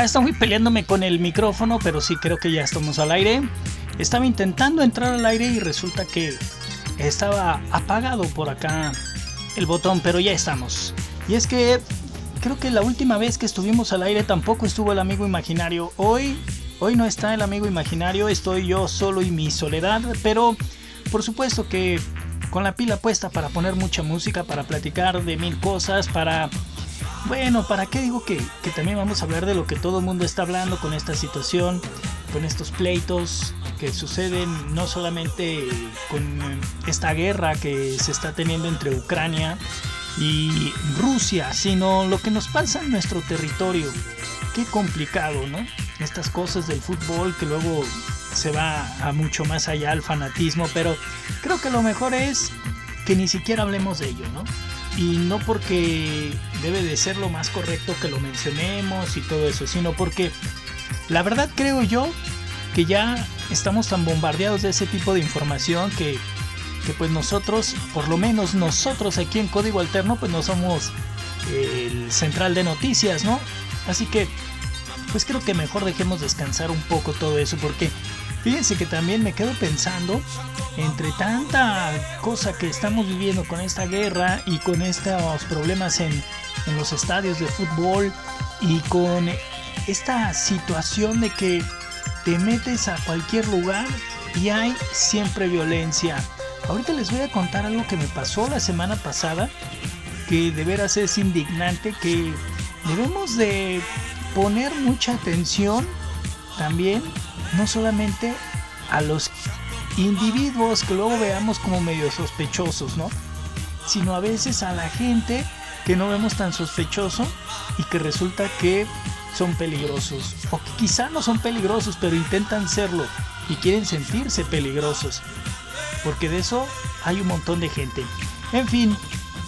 Acá estoy peleándome con el micrófono, pero sí creo que ya estamos al aire. Estaba intentando entrar al aire y resulta que estaba apagado por acá el botón, pero ya estamos. Y es que creo que la última vez que estuvimos al aire tampoco estuvo el amigo imaginario. Hoy, hoy no está el amigo imaginario, estoy yo solo y mi soledad, pero por supuesto que con la pila puesta para poner mucha música, para platicar de mil cosas, para bueno, ¿para qué digo que, también vamos a hablar de lo que todo el mundo está hablando con esta situación, con estos pleitos que suceden no solamente con esta guerra que se está teniendo entre Ucrania y Rusia, sino lo que nos pasa en nuestro territorio. Qué complicado, ¿no? Estas cosas del fútbol que luego se va a mucho más allá al fanatismo, pero creo que lo mejor es que ni siquiera hablemos de ello, ¿no? y no porque debe de ser lo más correcto que lo mencionemos y todo eso, sino porque la verdad creo yo que ya estamos tan bombardeados de ese tipo de información que, que pues nosotros, por lo menos nosotros aquí en Código Alterno, pues no somos el central de noticias, ¿no? Así que pues creo que mejor dejemos descansar un poco todo eso porque Fíjense que también me quedo pensando, entre tanta cosa que estamos viviendo con esta guerra y con estos problemas en, los estadios de fútbol y con esta situación de que te metes a cualquier lugar y hay siempre violencia. Ahorita les voy a contar algo que me pasó la semana pasada, que de veras es indignante, que debemos de poner mucha atención también no solamente a los individuos que luego veamos como medio sospechosos, ¿no? Sino a veces a la gente que no vemos tan sospechoso y que resulta que son peligrosos. O que quizá no son peligrosos, pero intentan serlo y quieren sentirse peligrosos. Porque de eso hay un montón de gente. En fin,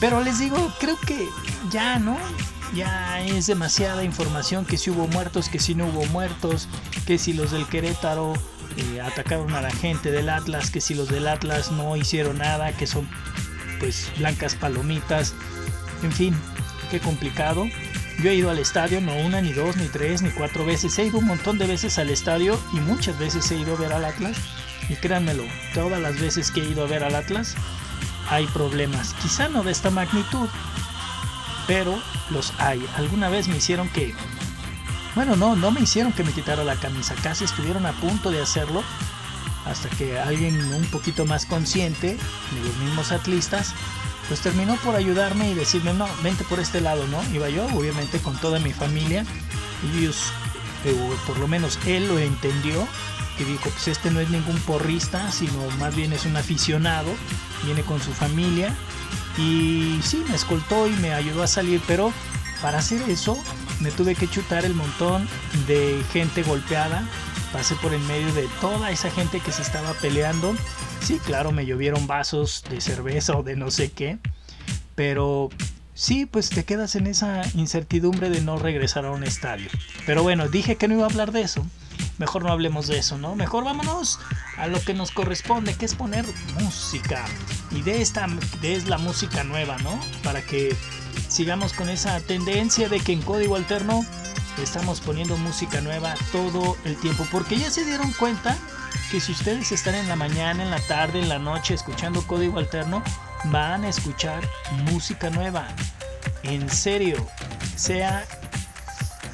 pero les digo, creo que ya, ¿no? ya es demasiada información que si hubo muertos, que si no hubo muertos, que si los del Querétaro eh, atacaron a la gente del Atlas, que si los del Atlas no hicieron nada, que son pues blancas palomitas, en fin, qué complicado. Yo he ido al estadio no una, ni dos, ni tres, ni cuatro veces. He ido un montón de veces al estadio y muchas veces he ido a ver al Atlas. Y créanmelo, todas las veces que he ido a ver al Atlas hay problemas. Quizá no de esta magnitud, pero los hay. Alguna vez me hicieron que... Bueno, no, no me hicieron que me quitara la camisa, casi estuvieron a punto de hacerlo, hasta que alguien un poquito más consciente, de los mismos atlistas, pues terminó por ayudarme y decirme, no, vente por este lado, ¿no? Iba yo, obviamente, con toda mi familia, y ellos, eh, por lo menos él lo entendió, que dijo, pues este no es ningún porrista, sino más bien es un aficionado, viene con su familia, y sí, me escoltó y me ayudó a salir, pero para hacer eso me tuve que chutar el montón de gente golpeada. Pasé por en medio de toda esa gente que se estaba peleando. Sí, claro, me llovieron vasos de cerveza o de no sé qué. Pero sí, pues te quedas en esa incertidumbre de no regresar a un estadio. Pero bueno, dije que no iba a hablar de eso mejor no hablemos de eso, ¿no? Mejor vámonos a lo que nos corresponde, que es poner música. Y de esta de es la música nueva, ¿no? Para que sigamos con esa tendencia de que en código alterno estamos poniendo música nueva todo el tiempo. Porque ya se dieron cuenta que si ustedes están en la mañana, en la tarde, en la noche escuchando código alterno, van a escuchar música nueva. En serio, sea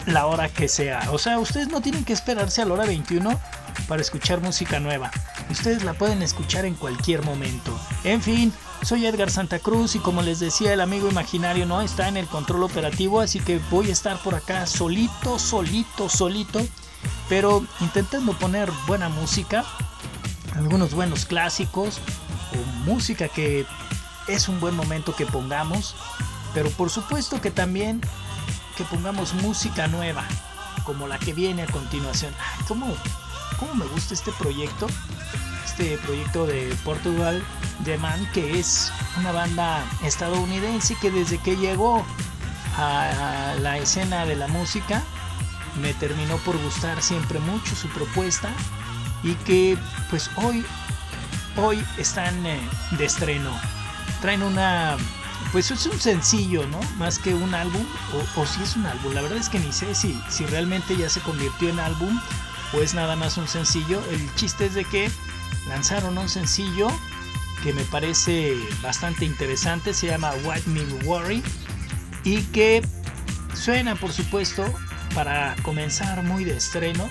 la hora que sea. O sea, ustedes no tienen que esperarse a la hora 21 para escuchar música nueva. Ustedes la pueden escuchar en cualquier momento. En fin, soy Edgar Santa Cruz y como les decía, el amigo imaginario no está en el control operativo, así que voy a estar por acá solito, solito, solito, pero intentando poner buena música, algunos buenos clásicos o música que es un buen momento que pongamos Pero por supuesto que también que pongamos música nueva, como la que viene a continuación. ¿Cómo, cómo me gusta este proyecto? Este proyecto de Portugal The Man, que es una banda estadounidense que desde que llegó a la escena de la música me terminó por gustar siempre mucho su propuesta y que pues hoy hoy están eh, de estreno. Traen una pues es un sencillo no más que un álbum o, si es un álbum. La verdad es que ni sé si si realmente ya se convirtió en álbum o es nada más un sencillo. El chiste es de que lanzaron un sencillo que me parece bastante interesante se llama What Me Worry y que suena por supuesto para comenzar muy de estreno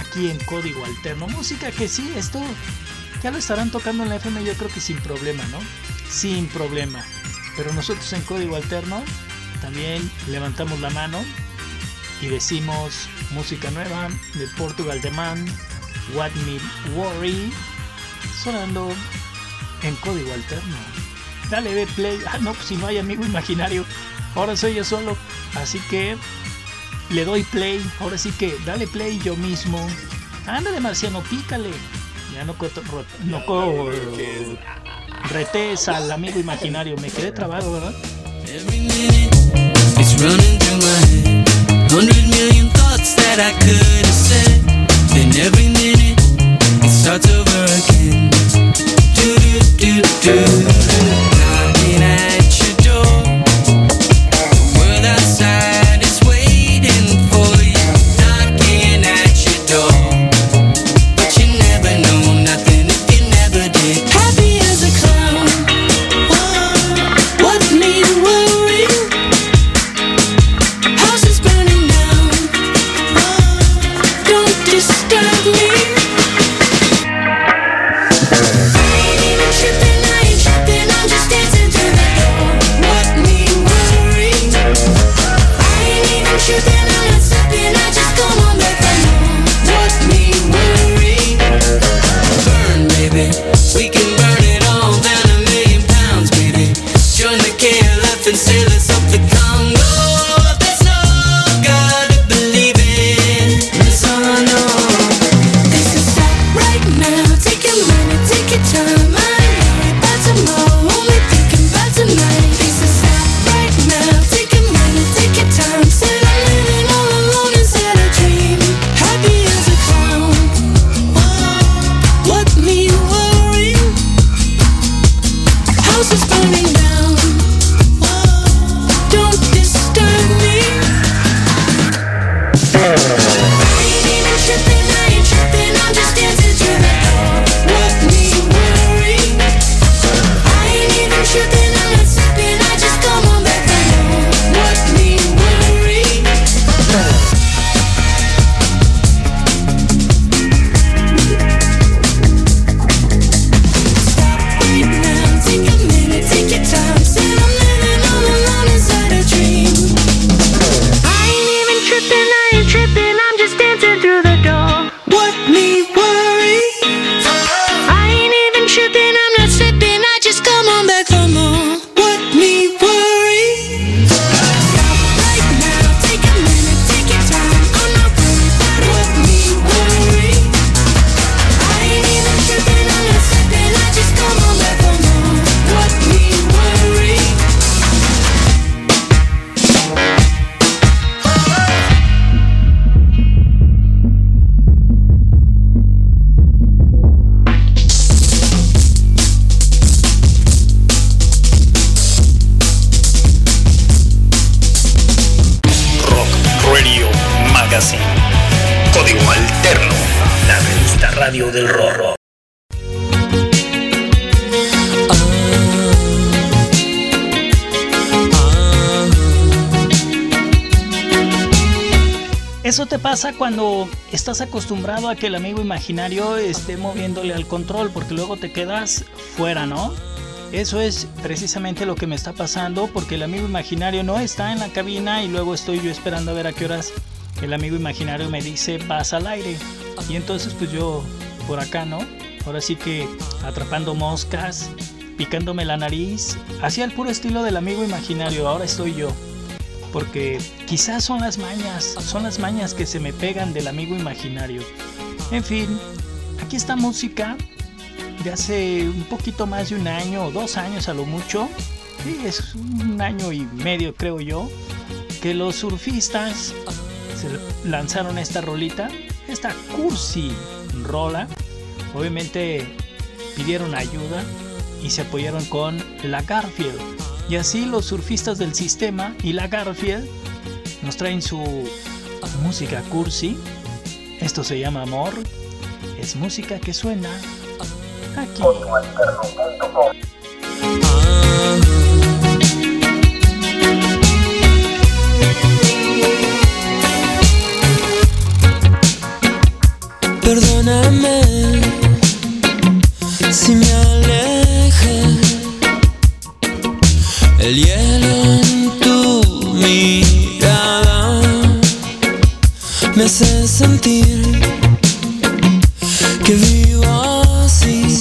aquí en código alterno. Música que sí, esto ya lo estarán tocando en la FM yo creo que sin problema, ¿no? Sin problema. Pero nosotros en código alterno también levantamos la mano y decimos música nueva de Portugal The Man, What Me Worry, sonando en código alterno. Dale, ve play. Ah, no, pues si no hay amigo imaginario, ahora soy yo solo. Así que le doy play. Ahora sí que dale play yo mismo. de marciano, pícale. Ya no, no retes al amigo imaginario. Me quedé trabado, ¿verdad? It's running through my head. Hundred million minute it starts over again. Do do do do. pasa cuando estás acostumbrado a que el amigo imaginario esté moviéndole al control? Porque luego te quedas fuera, ¿no? Eso es precisamente lo que me está pasando porque el amigo imaginario no está en la cabina y luego estoy yo esperando a ver a qué horas el amigo imaginario me dice vas al aire. Y entonces pues yo por acá, ¿no? Ahora sí que atrapando moscas picándome la nariz, hacía el puro estilo del amigo imaginario, ahora estoy yo. Porque quizás son las mañas, son las mañas que se me pegan del amigo imaginario. En fin, aquí está música de hace un poquito más de un año o dos años a lo mucho. Sí, es un año y medio creo yo. Que los surfistas se lanzaron esta rolita, esta cursi rola. Obviamente pidieron ayuda y se apoyaron con la Garfield. Y así los surfistas del sistema y la Garfield nos traen su música cursi. Esto se llama Amor. Es música que suena aquí. Si me aleje el hielo en tu mirada me hace sentir que vivo así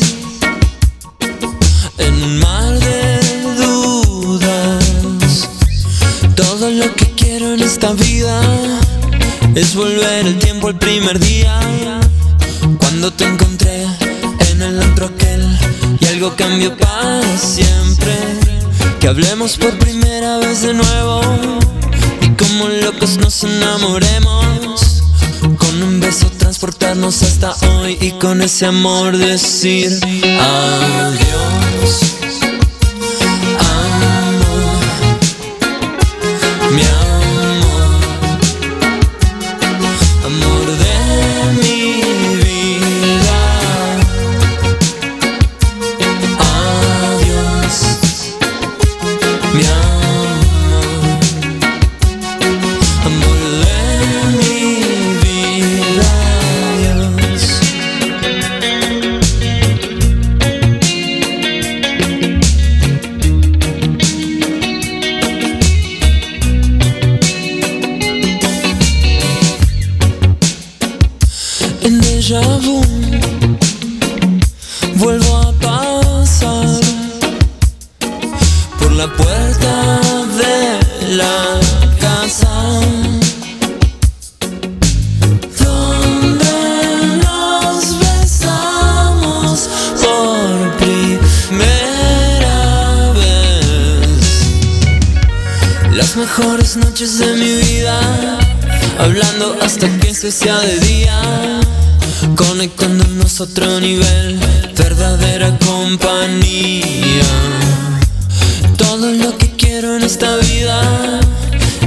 en un mar de dudas. Todo lo que quiero en esta vida es volver el tiempo al primer día cambió para siempre. Que hablemos por primera vez de nuevo y como locos nos enamoremos. Con un beso transportarnos hasta hoy y con ese amor decir adiós.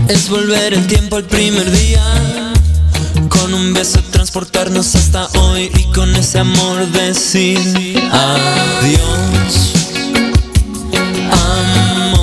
Es volver el tiempo al primer día. Con un beso transportarnos hasta hoy y con ese amor decir adiós. Amor,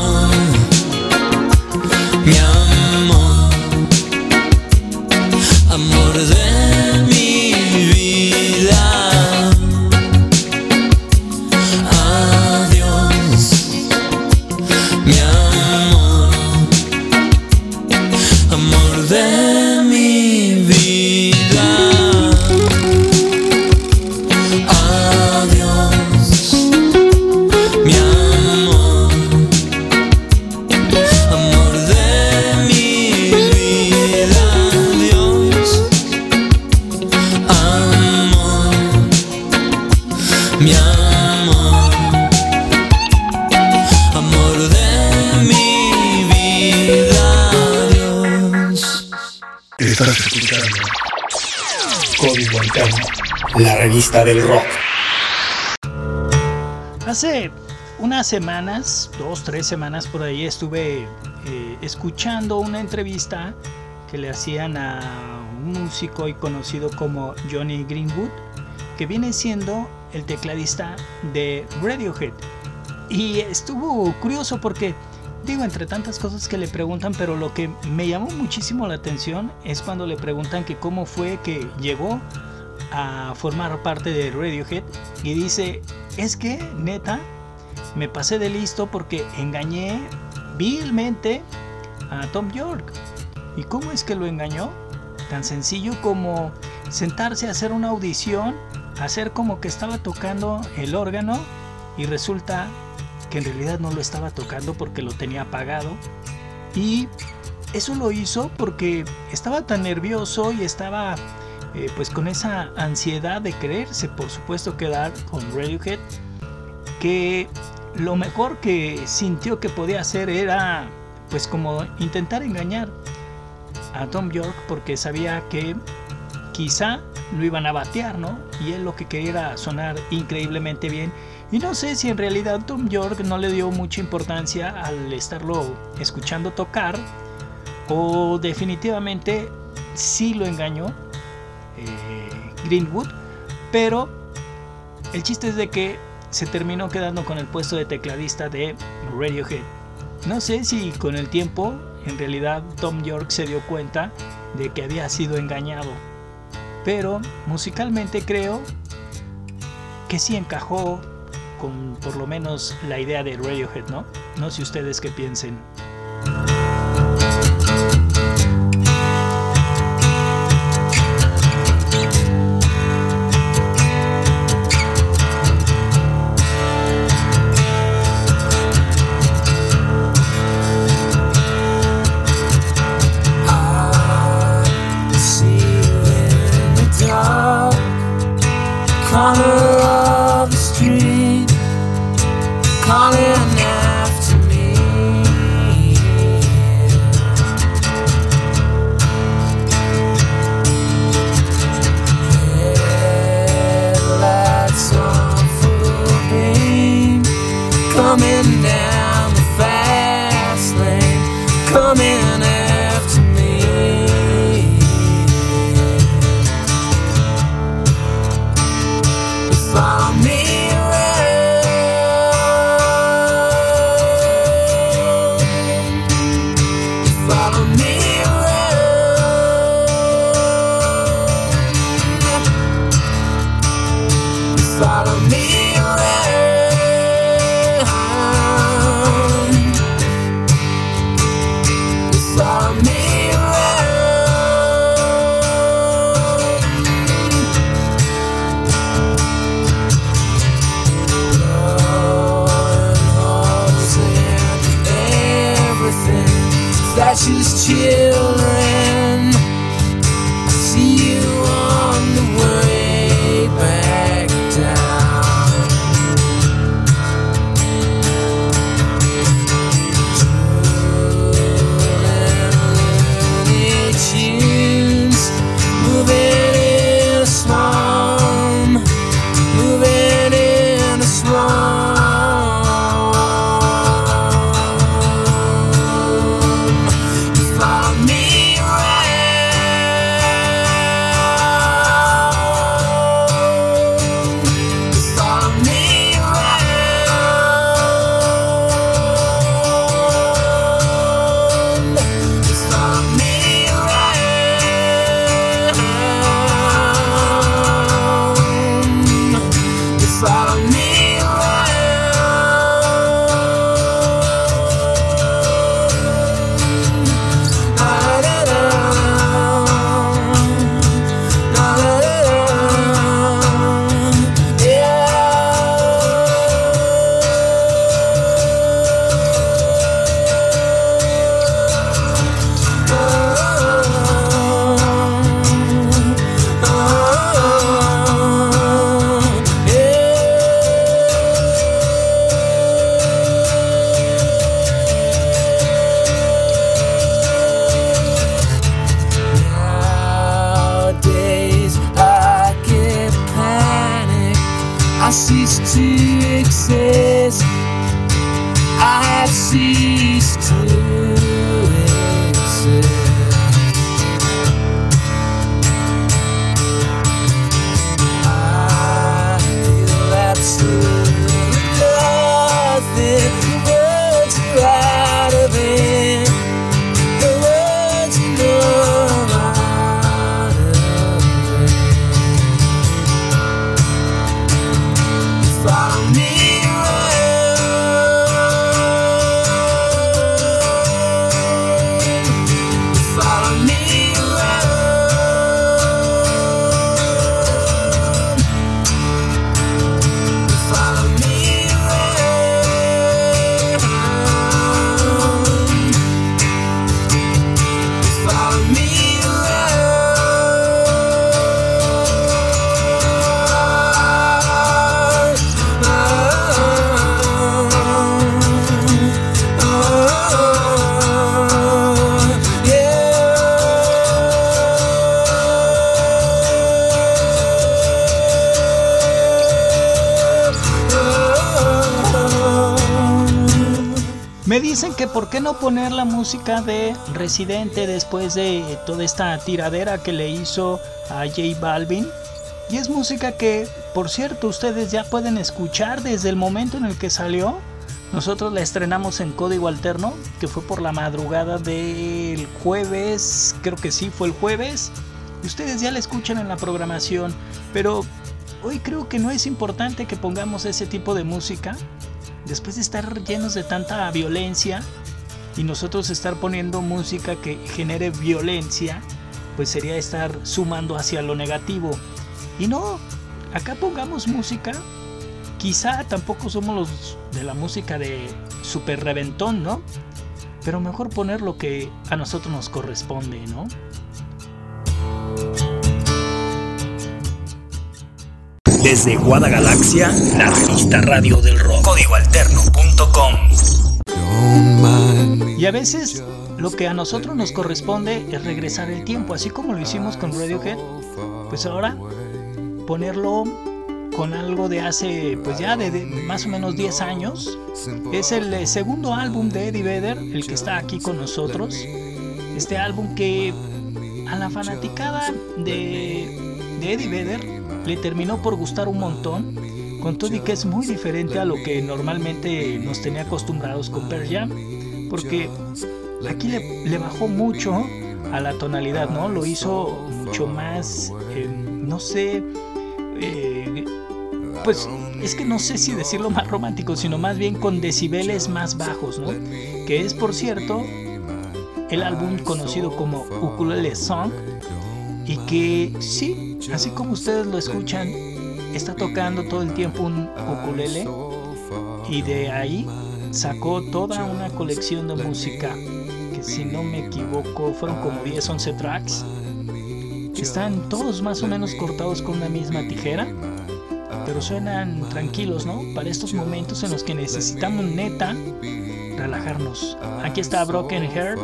del rock. Hace unas semanas, dos, tres semanas por ahí, estuve eh, escuchando una entrevista que le hacían a un músico hoy conocido como Johnny Greenwood, que viene siendo el tecladista de Radiohead. Y estuvo curioso porque, digo, entre tantas cosas que le preguntan, pero lo que me llamó muchísimo la atención es cuando le preguntan que cómo fue que llegó a formar parte de Radiohead y dice, es que neta, me pasé de listo porque engañé vilmente a Tom York. ¿Y cómo es que lo engañó? Tan sencillo como sentarse a hacer una audición, hacer como que estaba tocando el órgano y resulta que en realidad no lo estaba tocando porque lo tenía apagado. Y eso lo hizo porque estaba tan nervioso y estaba eh, pues con esa ansiedad de quererse por supuesto quedar con Radiohead que lo mejor que sintió que podía hacer era pues como intentar engañar a Tom York porque sabía que quizá lo iban a batear, ¿no? Y él lo que quería sonar increíblemente bien. Y no sé si en realidad Tom York no le dio mucha importancia al estarlo escuchando tocar o definitivamente sí lo engañó eh, Greenwood, pero el chiste es de que se terminó quedando con el puesto de tecladista de Radiohead. No sé si con el tiempo en realidad Tom York se dio cuenta de que había sido engañado, pero musicalmente creo que sí encajó con por lo menos la idea de Radiohead, ¿no? No sé ustedes qué piensen. Dicen que por qué no poner la música de Residente después de toda esta tiradera que le hizo a J Balvin. Y es música que, por cierto, ustedes ya pueden escuchar desde el momento en el que salió. Nosotros la estrenamos en código alterno, que fue por la madrugada del jueves, creo que sí, fue el jueves. Ustedes ya la escuchan en la programación, pero hoy creo que no es importante que pongamos ese tipo de música después de estar llenos de tanta violencia y nosotros estar poniendo música que genere violencia, pues sería estar sumando hacia lo negativo. Y no, acá pongamos música. Quizá tampoco somos los de la música de super reventón, ¿no? Pero mejor poner lo que a nosotros nos corresponde, ¿no? Desde Guadagalaxia, la revista Radio del Rock. Códigoalterno.com. Y a veces lo que a nosotros nos corresponde es regresar el tiempo, así como lo hicimos con Radiohead. Pues ahora ponerlo con algo de hace, pues ya de, más o menos 10 años. Es el eh, segundo álbum de Eddie Vedder, el que está aquí con nosotros. Este álbum que a la fanaticada de Eddie Vedder le terminó por gustar un montón, con todo que es muy diferente a lo que normalmente nos tenía acostumbrados con Pearl Jam, porque aquí le, le bajó mucho a la tonalidad, ¿no? Lo hizo mucho más, eh, no sé, eh, pues es que no sé si decirlo más romántico, sino más bien con decibeles más bajos, ¿no? Que es, por cierto, el álbum conocido como Ukulele Song y que sí, así como ustedes lo escuchan, está tocando todo el tiempo un ukulele y de ahí sacó toda una colección de música que si no me equivoco fueron como 10, 11 tracks. Están todos más o menos cortados con una misma tijera, pero suenan tranquilos, ¿no? Para estos momentos en los que necesitamos neta relajarnos. Aquí está Broken Heart,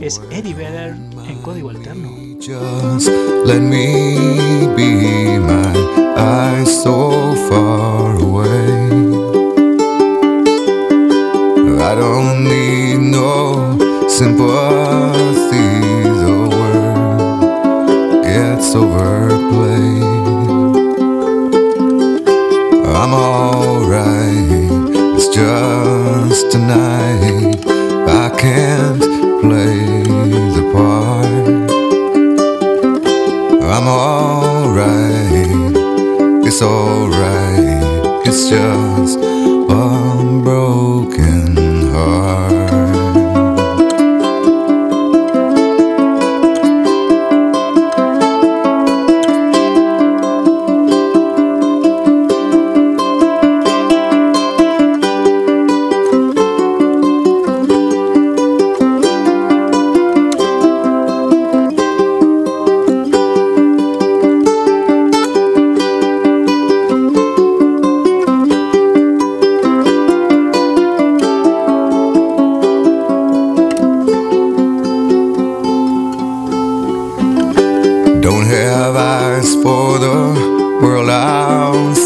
es Eddie Vedder en código alterno. Just let me be my eyes so far away. I don't need no sympathy. Alright, it's just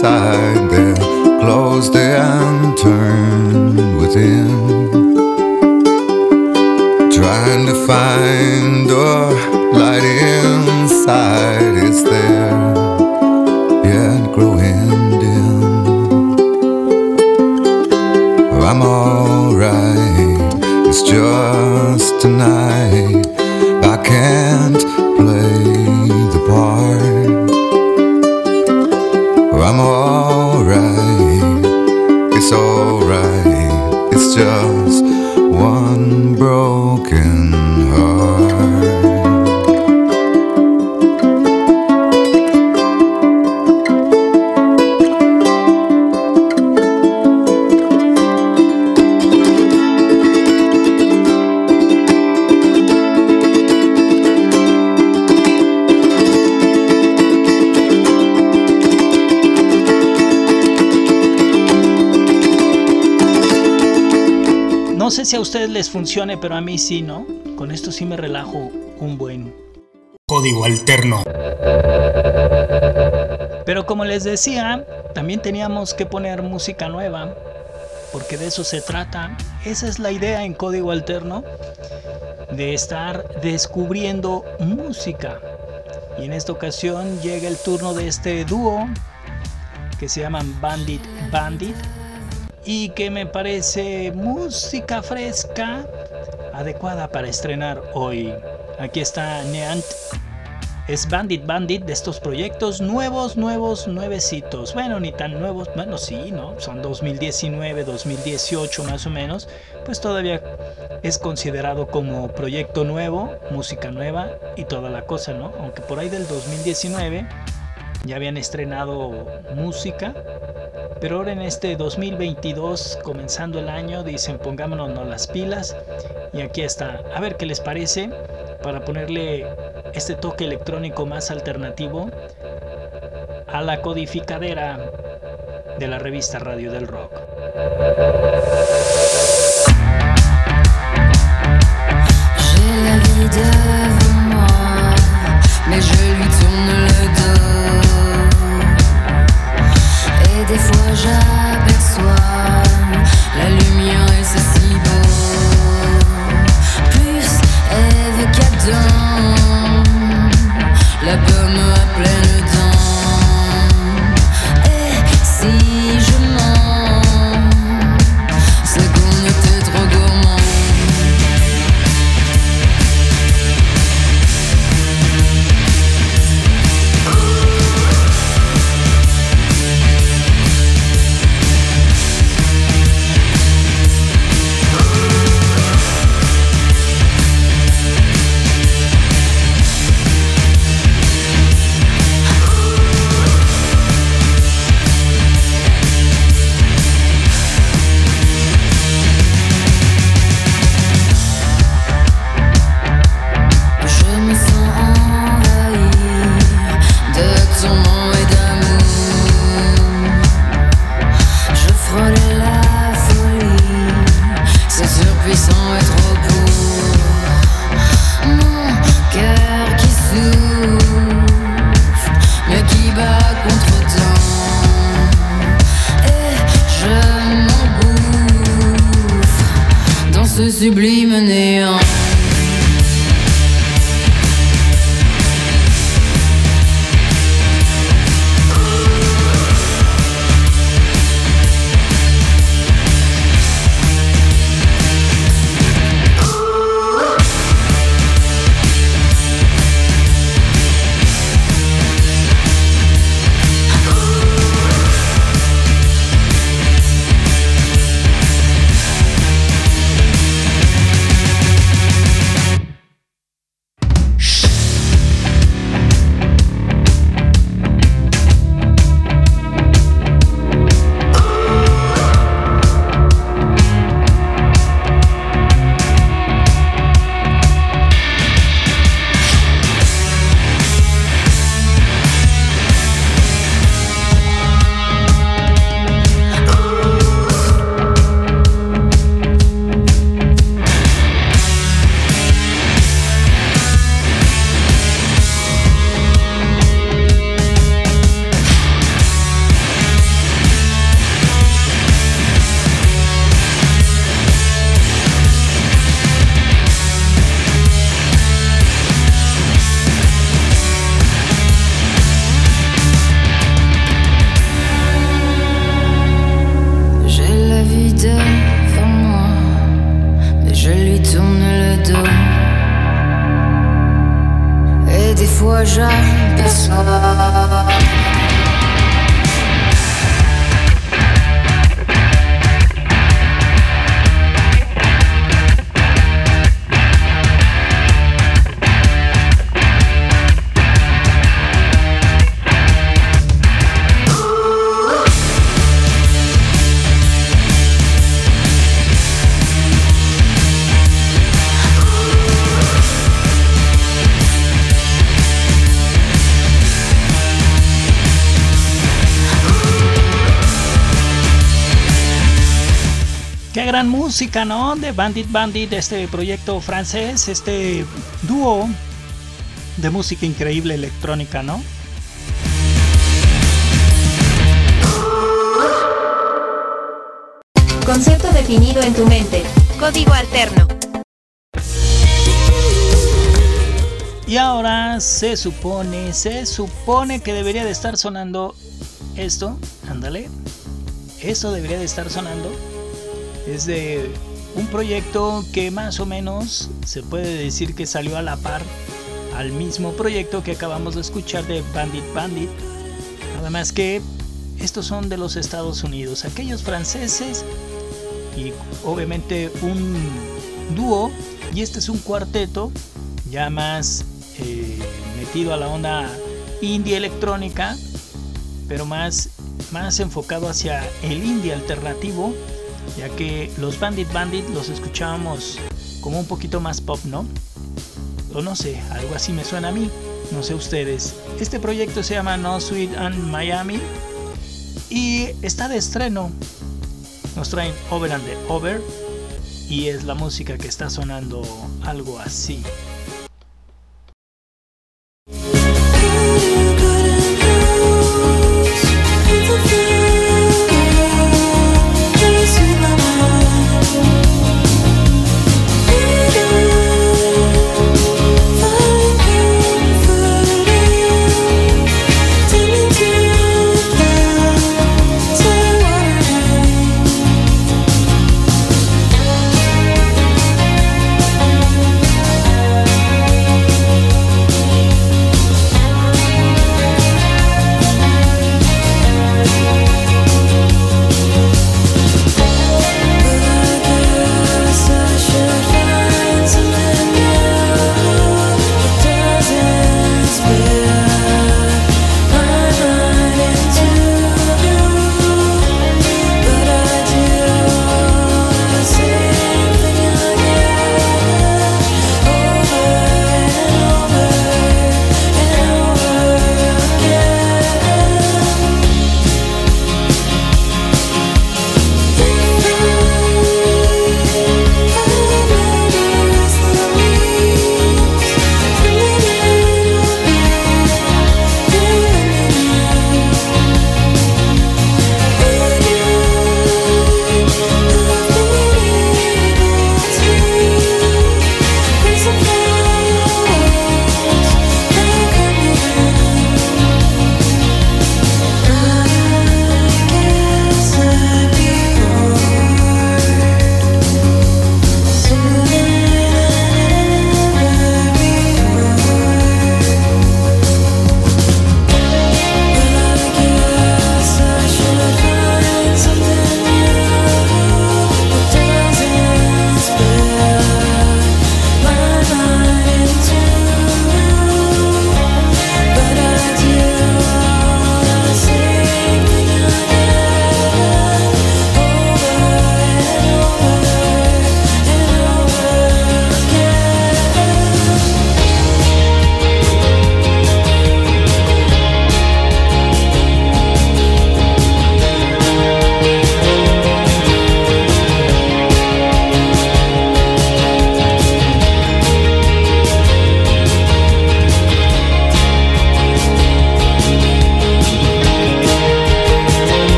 在。Les funcione, pero a mí sí, ¿no? Con esto sí me relajo un buen. Código alterno. Pero como les decía, también teníamos que poner música nueva. porque de eso se trata. Esa es la idea en código alterno, de estar descubriendo música. Y en esta ocasión llega el turno de este dúo que se llaman Bandit Bandit y que me parece música fresca adecuada para estrenar hoy. Aquí está Neant es Bandit Bandit de estos proyectos nuevos, nuevos, nuevecitos. Bueno, ni tan nuevos, bueno, sí, ¿no? Son 2019, 2018 más o menos. Pues todavía es considerado como proyecto nuevo, música nueva y toda la cosa, ¿no? Aunque por ahí del 2019 ya habían estrenado música. Pero ahora en este 2022, comenzando el año, dicen pongámonos las pilas. Y aquí está. A ver qué les parece para ponerle este toque electrónico más alternativo a la codificadera de la revista Radio del Rock. Sublime néant. Gran música, ¿no? De Bandit Bandit, este proyecto francés, este dúo de música increíble electrónica, ¿no? concepto definido en tu mente. Código alterno. Y ahora se supone, se supone que debería de estar sonando esto. Ándale. Esto debería de estar sonando. Es de un proyecto que más o menos se puede decir que salió a la par al mismo proyecto que acabamos de escuchar de Bandit Bandit. Nada más que estos son de los Estados Unidos, aquellos franceses y obviamente un dúo y este es un cuarteto ya más eh, metido a la onda indie electrónica, pero más, más enfocado hacia el indie alternativo, ya que los Bandit Bandit los escuchábamos como un poquito más pop, ¿no? O no sé, algo así me suena a mí, no sé ustedes. Este proyecto se llama No Sweet and Miami y está de estreno. Nos traen Over and the Over y es la música que está sonando algo así.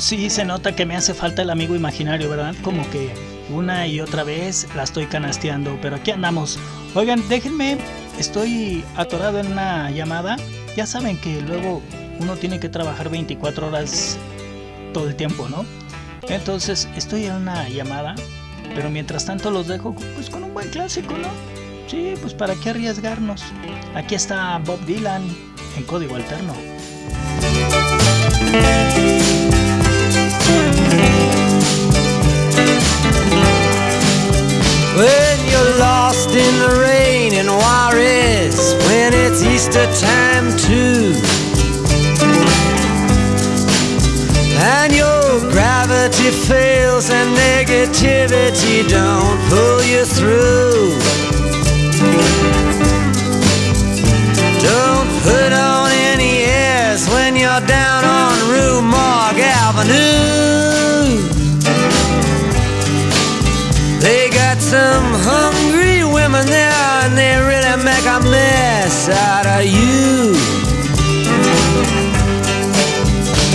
Sí se nota que me hace falta el amigo imaginario, ¿verdad? Como que una y otra vez la estoy canasteando, pero aquí andamos. Oigan, déjenme, estoy atorado en una llamada. Ya saben que luego uno tiene que trabajar 24 horas todo el tiempo, ¿no? Entonces estoy en una llamada, pero mientras tanto los dejo pues con un buen clásico, ¿no? Sí, pues para qué arriesgarnos. Aquí está Bob Dylan en código alterno. When you're lost in the rain in Juarez, when it's Easter time too. And your gravity fails and negativity don't pull you through. Don't put on some hungry women there and they really make a mess out of you.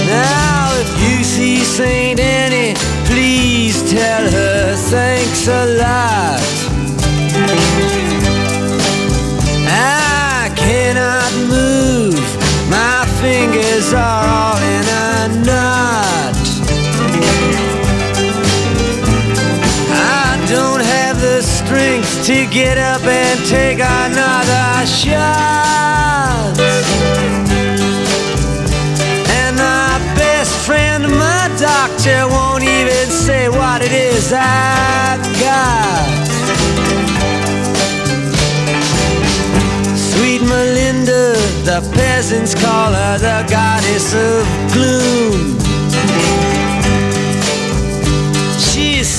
Now, if you see Saint Annie, please tell her thanks a lot. Get up and take another shot. And my best friend, my doctor, won't even say what it is I've got. Sweet Melinda, the peasants call her the goddess of gloom.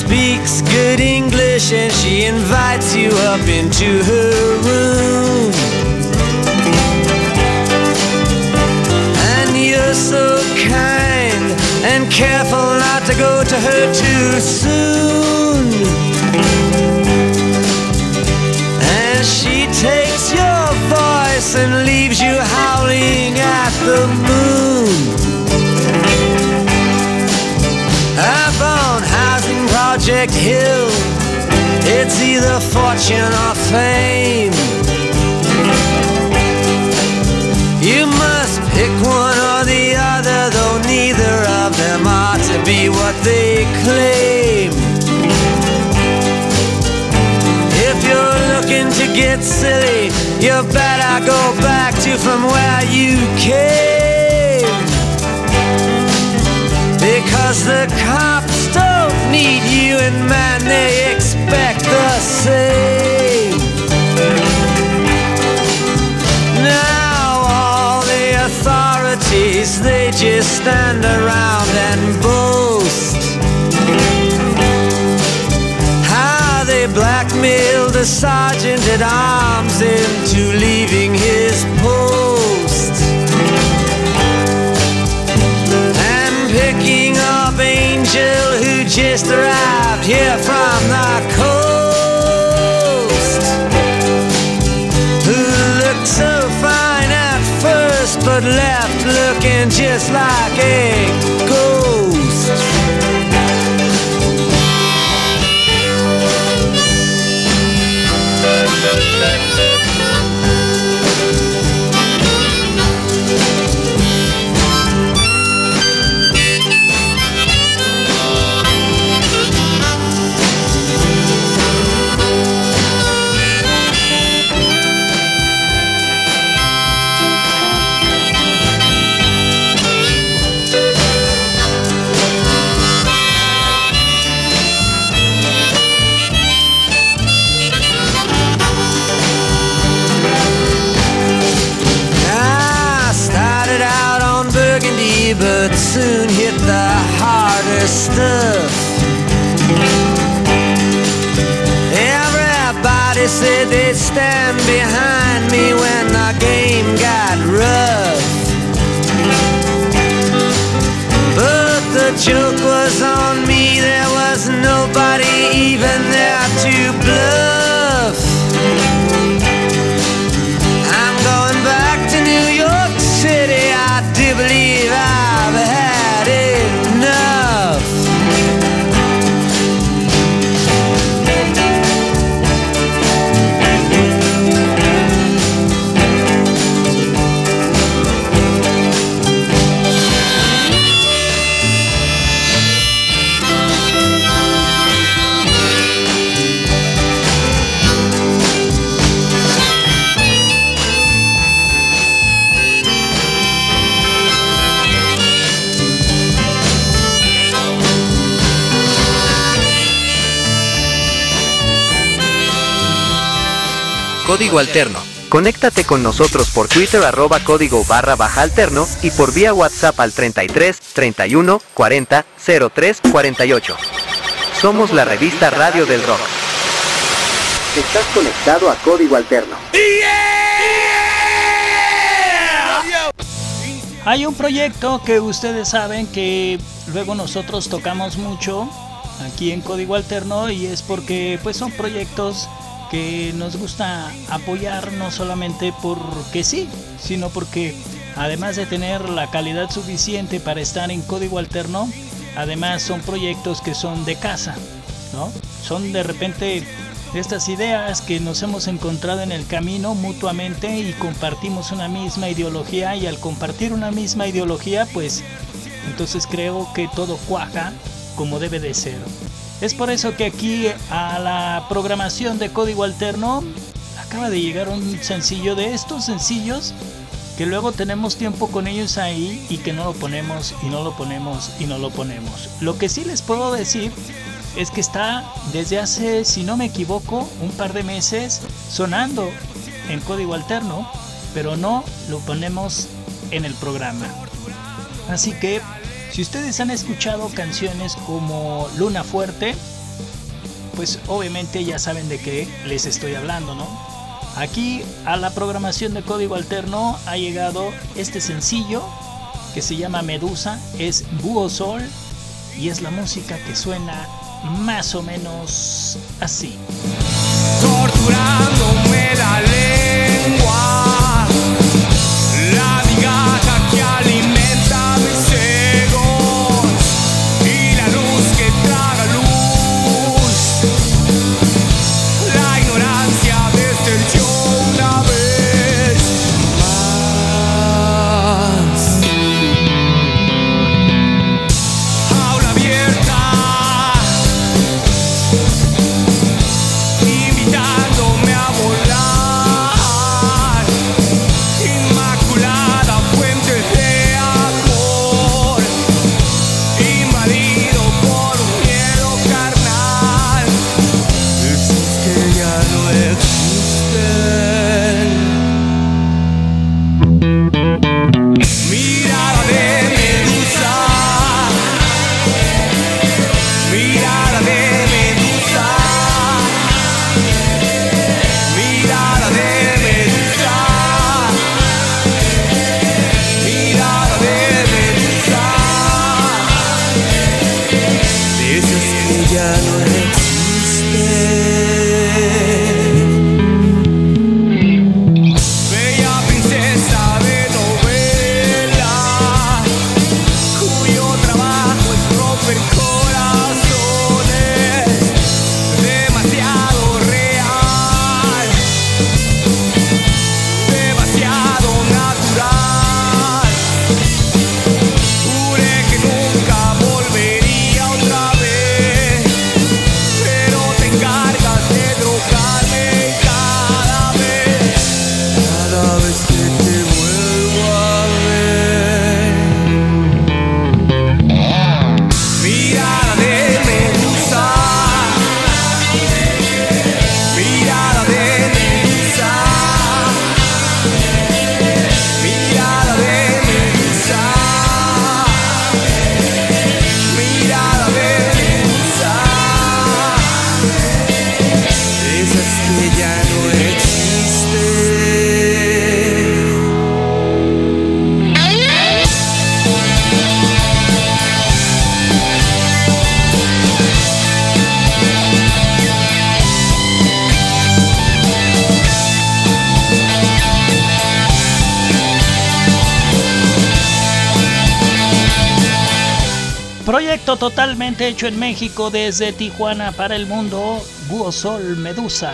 Speaks good English and she invites you up into her room. And you're so kind and careful not to go to her too soon. Project Hill, it's either fortune or fame. You must pick one or the other, though neither of them ought to be what they claim. If you're looking to get silly, you better go back to from where you came. Because the cops need you, and man, they expect the same. Now, all the authorities, they just stand around and boast. How they blackmailed the sergeant at arms into leaving his post. And picking up Angel who just arrived here from the coast. Who looked so fine at first but left looking just like a ghost. Código Alterno. Conéctate con nosotros por Twitter arroba código barra baja alterno y por vía WhatsApp al 33 31 40 03 48. Somos la revista Radio del Rock. Estás conectado a Código Alterno. Hay un proyecto que ustedes saben que luego nosotros tocamos mucho aquí en Código Alterno y es porque pues son proyectos que nos gusta apoyar no solamente porque sí, sino porque además de tener la calidad suficiente para estar en código alterno, además son proyectos que son de casa, ¿no? Son de repente estas ideas que nos hemos encontrado en el camino mutuamente y compartimos una misma ideología y al compartir una misma ideología, pues entonces creo que todo cuaja como debe de ser. Es por eso que aquí a la programación de código alterno acaba de llegar un sencillo de estos sencillos que luego tenemos tiempo con ellos ahí y que no lo ponemos y no lo ponemos y no lo ponemos. Lo que sí les puedo decir es que está desde hace, si no me equivoco, un par de meses sonando en código alterno, pero no lo ponemos en el programa. Así que si ustedes han escuchado canciones como Luna Fuerte, pues obviamente ya saben de qué les estoy hablando, ¿no? Aquí a la programación de código alterno ha llegado este sencillo que se llama Medusa, es Búho Sol y es la música que suena más o menos así. Torturándome la lengua, hecho en México desde Tijuana para el mundo, Búho Sol Medusa.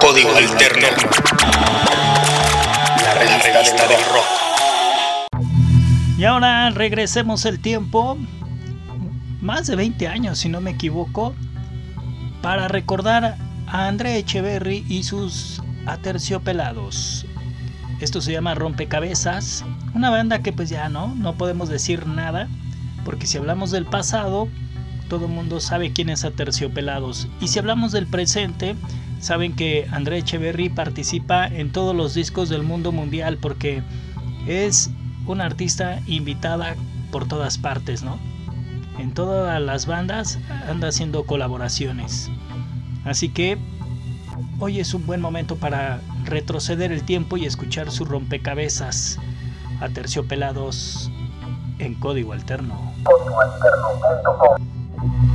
Código Alterno. La revista del rock. Y ahora regresemos el tiempo, más de 20 años si no me equivoco, para recordar a André Echeverry y sus aterciopelados. Esto se llama Rompecabezas, una banda que pues ya no, no podemos decir nada, porque si hablamos del pasado, todo el mundo sabe quién es Aterciopelados. Y si hablamos del presente, saben que André Echeverry participa en todos los discos del mundo mundial porque es una artista invitada por todas partes, ¿no? En todas las bandas anda haciendo colaboraciones. Así que hoy es un buen momento para retroceder el tiempo y escuchar su rompecabezas a terciopelados en código alterno. Y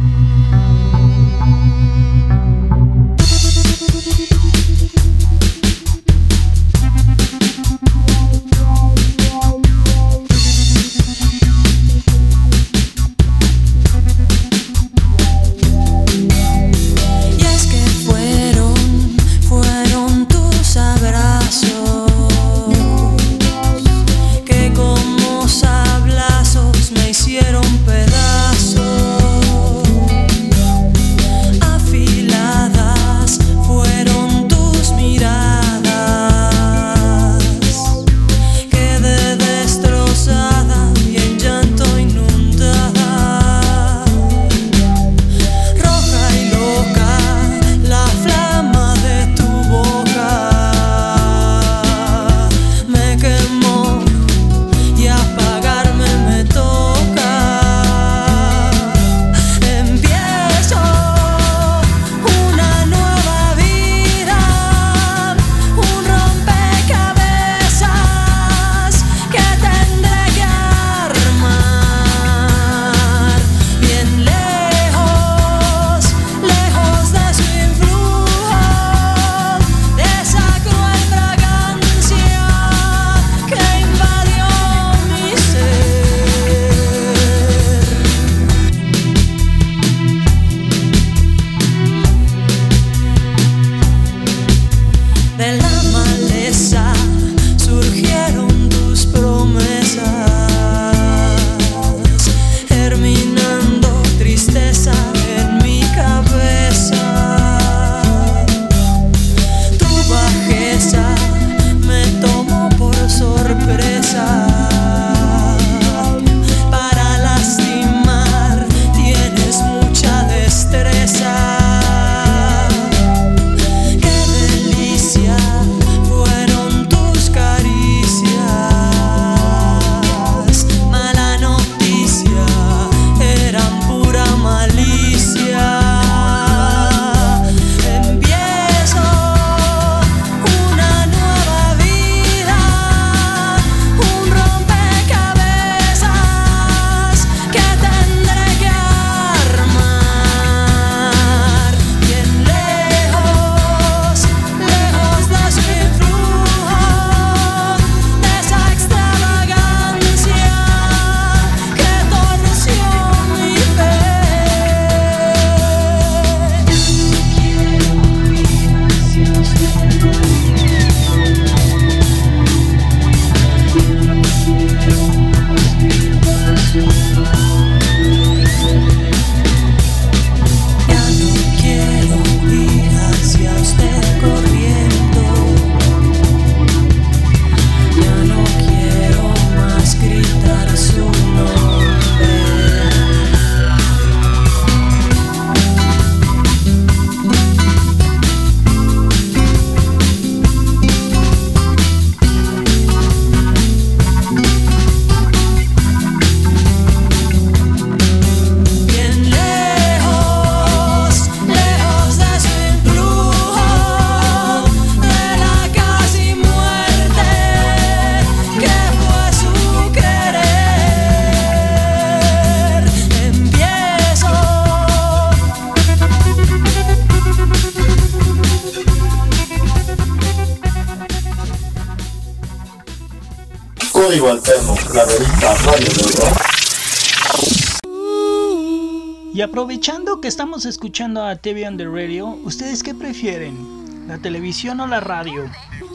aprovechando que estamos escuchando a TV on the Radio, ¿ustedes qué prefieren? ¿La televisión o la radio?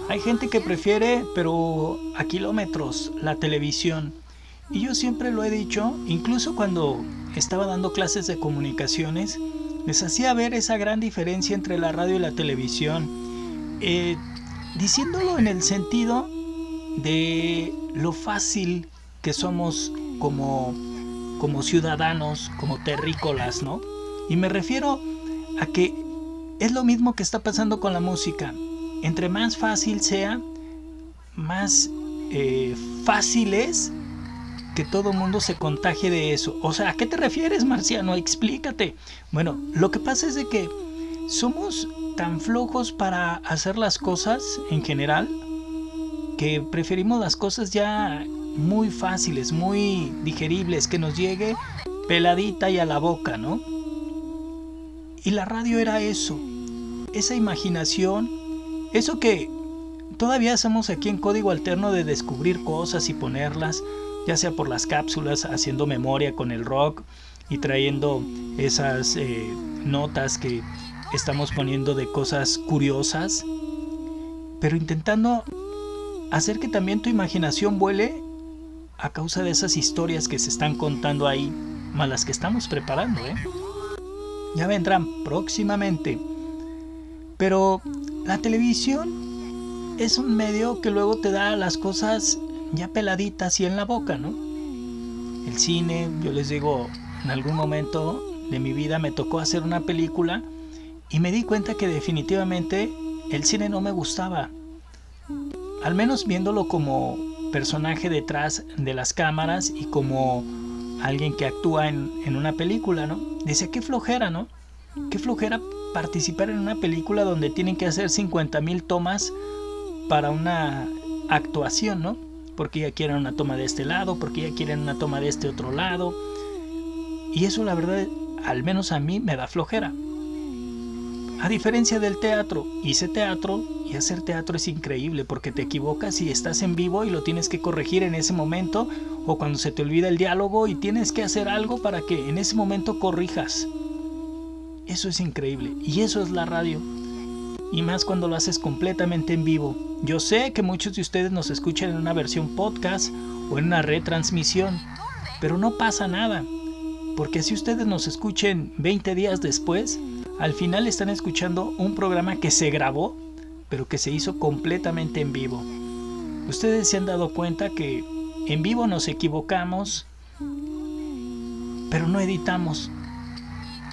Hay gente que prefiere, pero a kilómetros, la televisión. Y yo siempre lo he dicho, incluso cuando estaba dando clases de comunicaciones, les hacía ver esa gran diferencia entre la radio y la televisión. Eh, diciéndolo en el sentido de lo fácil que somos como como ciudadanos, como terrícolas, ¿no? Y me refiero a que es lo mismo que está pasando con la música. Entre más fácil sea, más eh, fácil es que todo mundo se contagie de eso. O sea, ¿a qué te refieres, Marciano? Explícate. Bueno, lo que pasa es de que somos tan flojos para hacer las cosas en general que preferimos las cosas ya muy fáciles, muy digeribles, que nos llegue peladita y a la boca, ¿no? Y la radio era eso, esa imaginación, eso que todavía hacemos aquí en código alterno de descubrir cosas y ponerlas, ya sea por las cápsulas, haciendo memoria con el rock y trayendo esas eh, notas que estamos poniendo de cosas curiosas, pero intentando hacer que también tu imaginación vuele a causa de esas historias que se están contando ahí, más las que estamos preparando, ¿eh? Ya vendrán próximamente. Pero la televisión es un medio que luego te da las cosas ya peladitas y en la boca, ¿no? El cine, yo les digo, en algún momento de mi vida me tocó hacer una película y me di cuenta que definitivamente el cine no me gustaba. Al menos viéndolo como personaje detrás de las cámaras y como alguien que actúa en, una película, ¿no? Dice, qué flojera, ¿no? Qué flojera participar en una película donde tienen que hacer 50 mil tomas para una actuación, ¿no? Porque ya quieren una toma de este lado, porque ya quieren una toma de este otro lado. Y eso la verdad, al menos a mí, me da flojera. A diferencia del teatro, hice teatro y hacer teatro es increíble porque te equivocas y estás en vivo y lo tienes que corregir en ese momento o cuando se te olvida el diálogo y tienes que hacer algo para que en ese momento corrijas. Eso es increíble y eso es la radio. Y más cuando lo haces completamente en vivo. Yo sé que muchos de ustedes nos escuchan en una versión podcast o en una retransmisión, pero no pasa nada. Porque si ustedes nos escuchen 20 días después, al final están escuchando un programa que se grabó, pero que se hizo completamente en vivo. Ustedes se han dado cuenta que en vivo nos equivocamos, pero no editamos,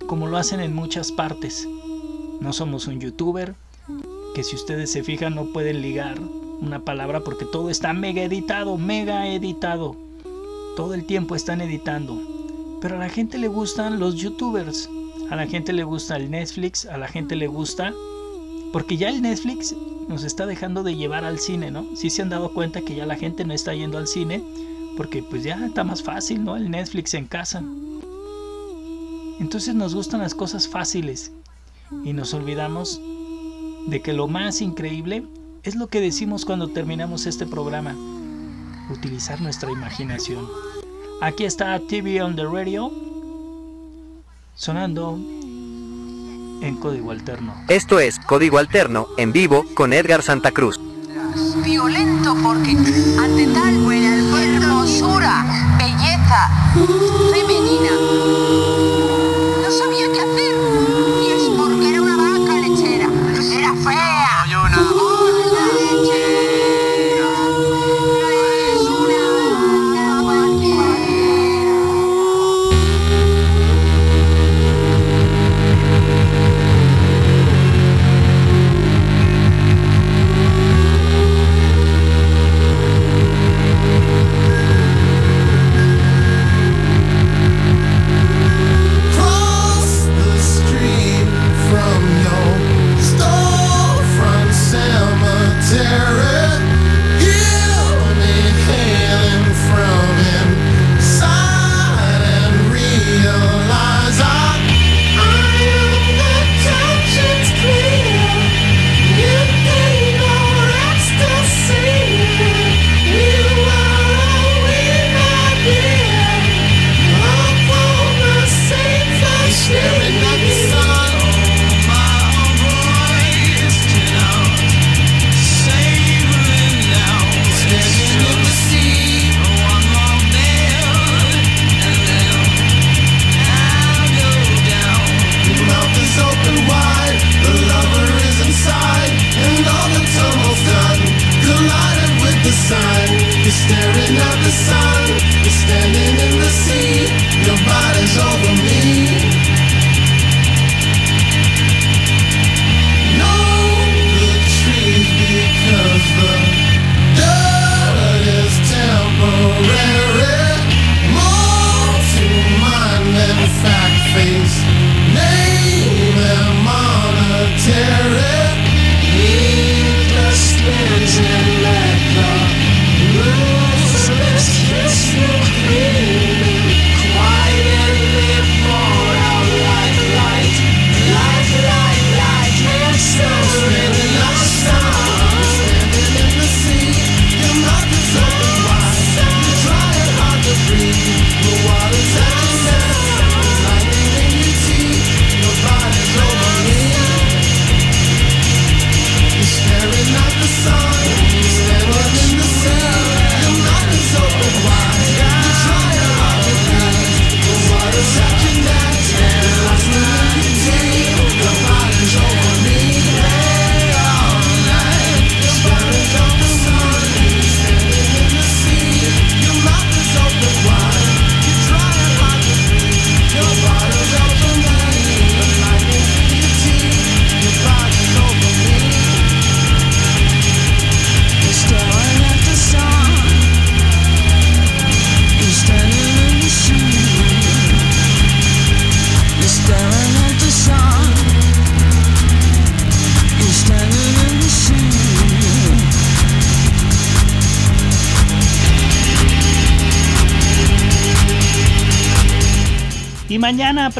como lo hacen en muchas partes. No somos un youtuber, que si ustedes se fijan no pueden ligar una palabra porque todo está mega editado, mega editado. Todo el tiempo están editando. Pero a la gente le gustan los youtubers. A la gente le gusta el Netflix, a la gente le gusta... Porque ya el Netflix nos está dejando de llevar al cine, ¿no? Si se han dado cuenta que ya la gente no está yendo al cine porque pues ya está más fácil, ¿no? El Netflix en casa. Entonces nos gustan las cosas fáciles y nos olvidamos de que lo más increíble es lo que decimos cuando terminamos este programa, utilizar nuestra imaginación. Aquí está TV on the Radio sonando en código alterno. Esto es Código Alterno en vivo con Edgar Santa Cruz. Violento porque ante tal buena hermosura, belleza femenina,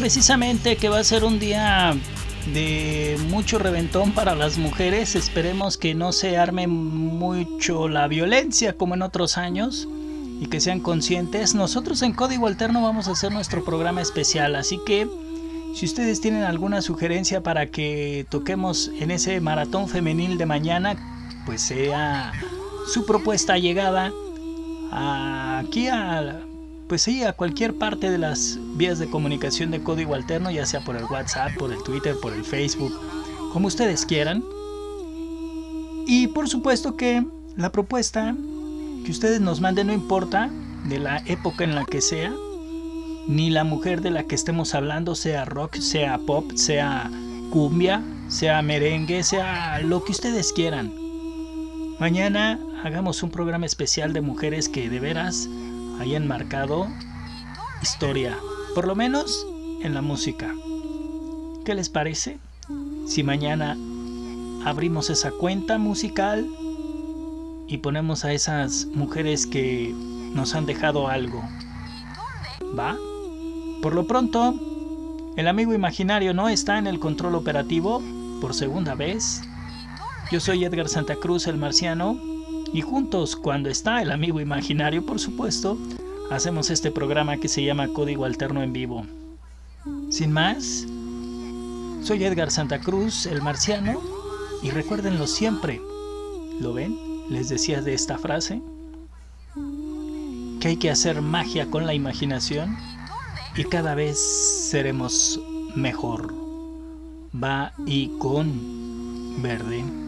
precisamente que va a ser un día de mucho reventón para las mujeres, esperemos que no se arme mucho la violencia como en otros años y que sean conscientes. Nosotros en Código Alterno vamos a hacer nuestro programa especial, así que si ustedes tienen alguna sugerencia para que toquemos en ese maratón femenil de mañana, pues sea su propuesta llegada aquí a pues sí, a cualquier parte de las vías de comunicación de código alterno, ya sea por el WhatsApp, por el Twitter, por el Facebook, como ustedes quieran. Y por supuesto que la propuesta que ustedes nos manden no importa de la época en la que sea, ni la mujer de la que estemos hablando, sea rock, sea pop, sea cumbia, sea merengue, sea lo que ustedes quieran. Mañana hagamos un programa especial de mujeres que de veras hayan marcado historia, por lo menos en la música. ¿Qué les parece? Si mañana abrimos esa cuenta musical y ponemos a esas mujeres que nos han dejado algo. ¿Va? Por lo pronto, el amigo imaginario no está en el control operativo por segunda vez. Yo soy Edgar Santa Cruz, el marciano, y juntos, cuando está el amigo imaginario, por supuesto, hacemos este programa que se llama Código Alterno en Vivo. Sin más, soy Edgar Santa Cruz, el marciano, y recuérdenlo siempre. ¿Lo ven? Les decía de esta frase. Que hay que hacer magia con la imaginación y cada vez seremos mejor. Va y con verde.